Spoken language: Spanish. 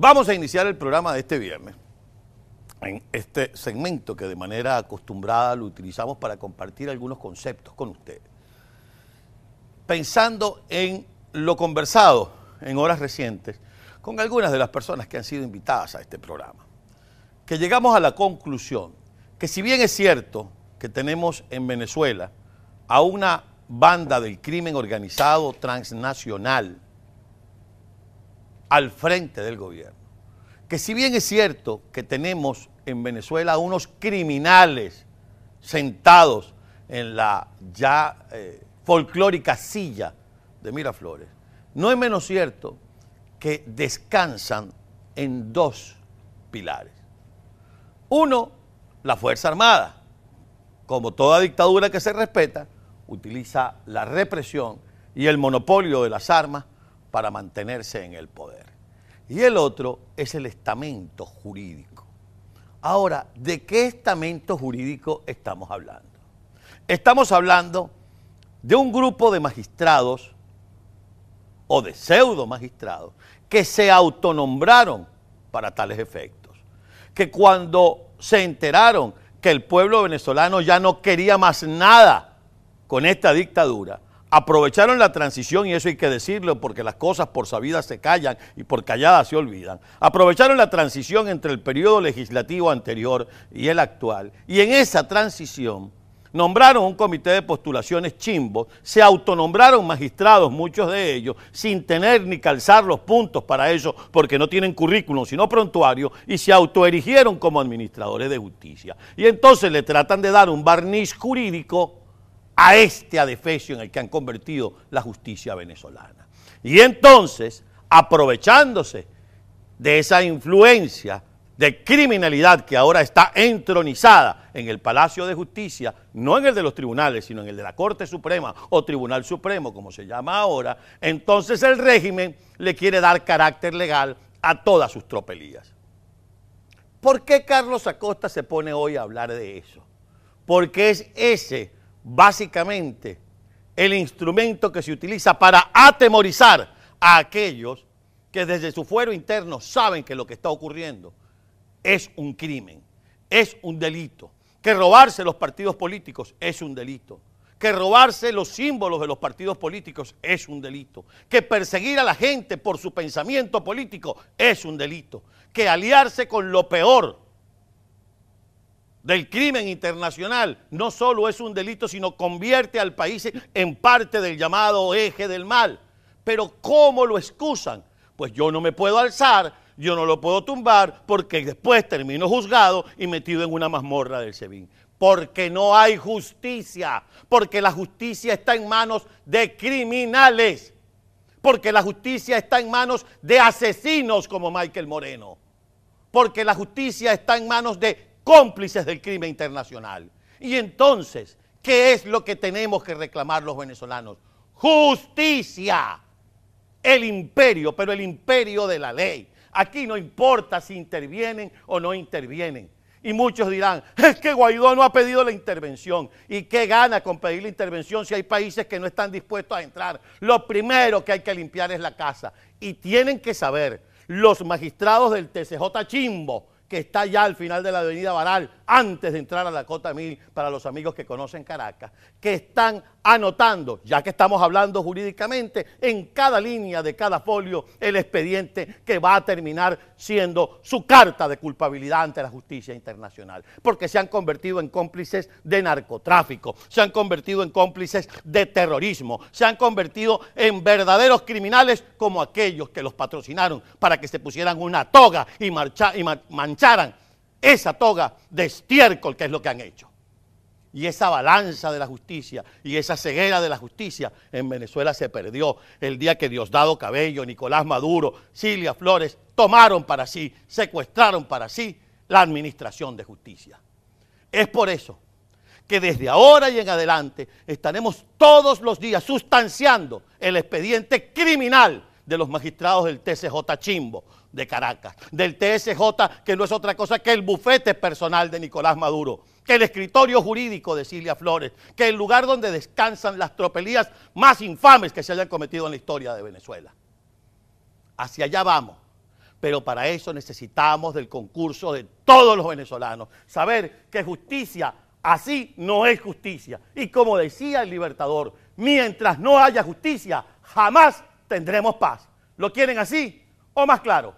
Vamos a iniciar el programa de este viernes en este segmento que de manera acostumbrada lo utilizamos para compartir algunos conceptos con ustedes. Pensando en lo conversado en horas recientes con algunas de las personas que han sido invitadas a este programa, que llegamos a la conclusión que si bien es cierto que tenemos en Venezuela a una banda del crimen organizado transnacional, al frente del gobierno. Que si bien es cierto que tenemos en Venezuela unos criminales sentados en la ya eh, folclórica silla de Miraflores, no es menos cierto que descansan en dos pilares. Uno, la Fuerza Armada. Como toda dictadura que se respeta, utiliza la represión y el monopolio de las armas para mantenerse en el poder. Y el otro es el estamento jurídico. Ahora, ¿de qué estamento jurídico estamos hablando? Estamos hablando de un grupo de magistrados o de pseudo magistrados que se autonombraron para tales efectos. Que cuando se enteraron que el pueblo venezolano ya no quería más nada con esta dictadura, aprovecharon la transición, y eso hay que decirlo porque las cosas por sabidas se callan y por calladas se olvidan, aprovecharon la transición entre el periodo legislativo anterior y el actual, y en esa transición nombraron un comité de postulaciones chimbo, se autonombraron magistrados, muchos de ellos, sin tener ni calzar los puntos para eso, porque no tienen currículum, sino prontuario, y se autoerigieron como administradores de justicia. Y entonces le tratan de dar un barniz jurídico a este adefesio en el que han convertido la justicia venezolana. Y entonces, aprovechándose de esa influencia de criminalidad que ahora está entronizada en el Palacio de Justicia, no en el de los tribunales, sino en el de la Corte Suprema o Tribunal Supremo, como se llama ahora, entonces el régimen le quiere dar carácter legal a todas sus tropelías. ¿Por qué Carlos Acosta se pone hoy a hablar de eso? Porque es ese básicamente el instrumento que se utiliza para atemorizar a aquellos que desde su fuero interno saben que lo que está ocurriendo es un crimen, es un delito, que robarse los partidos políticos es un delito, que robarse los símbolos de los partidos políticos es un delito, que perseguir a la gente por su pensamiento político es un delito, que aliarse con lo peor del crimen internacional no solo es un delito, sino convierte al país en parte del llamado eje del mal. Pero ¿cómo lo excusan? Pues yo no me puedo alzar, yo no lo puedo tumbar, porque después termino juzgado y metido en una mazmorra del SEBIN. Porque no hay justicia, porque la justicia está en manos de criminales, porque la justicia está en manos de asesinos como Michael Moreno, porque la justicia está en manos de cómplices del crimen internacional. Y entonces, ¿qué es lo que tenemos que reclamar los venezolanos? Justicia. El imperio, pero el imperio de la ley. Aquí no importa si intervienen o no intervienen. Y muchos dirán, es que Guaidó no ha pedido la intervención. ¿Y qué gana con pedir la intervención si hay países que no están dispuestos a entrar? Lo primero que hay que limpiar es la casa. Y tienen que saber los magistrados del TCJ Chimbo, que está ya al final de la avenida Baral, antes de entrar a la Cota Mil, para los amigos que conocen Caracas, que están anotando, ya que estamos hablando jurídicamente, en cada línea de cada folio el expediente que va a terminar siendo su carta de culpabilidad ante la justicia internacional, porque se han convertido en cómplices de narcotráfico, se han convertido en cómplices de terrorismo, se han convertido en verdaderos criminales como aquellos que los patrocinaron para que se pusieran una toga y, marcha, y mancharan esa toga de estiércol que es lo que han hecho. Y esa balanza de la justicia y esa ceguera de la justicia en Venezuela se perdió el día que Diosdado Cabello, Nicolás Maduro, Silvia Flores tomaron para sí, secuestraron para sí la administración de justicia. Es por eso que desde ahora y en adelante estaremos todos los días sustanciando el expediente criminal de los magistrados del TCJ Chimbo, de Caracas, del TSJ, que no es otra cosa que el bufete personal de Nicolás Maduro, que el escritorio jurídico de Cilia Flores, que el lugar donde descansan las tropelías más infames que se hayan cometido en la historia de Venezuela. Hacia allá vamos, Pero para eso necesitamos del concurso de todos los venezolanos. Saber que justicia así no es justicia. Y como decía el libertador, mientras no haya justicia, jamás tendremos paz. ¿Lo quieren así o más claro?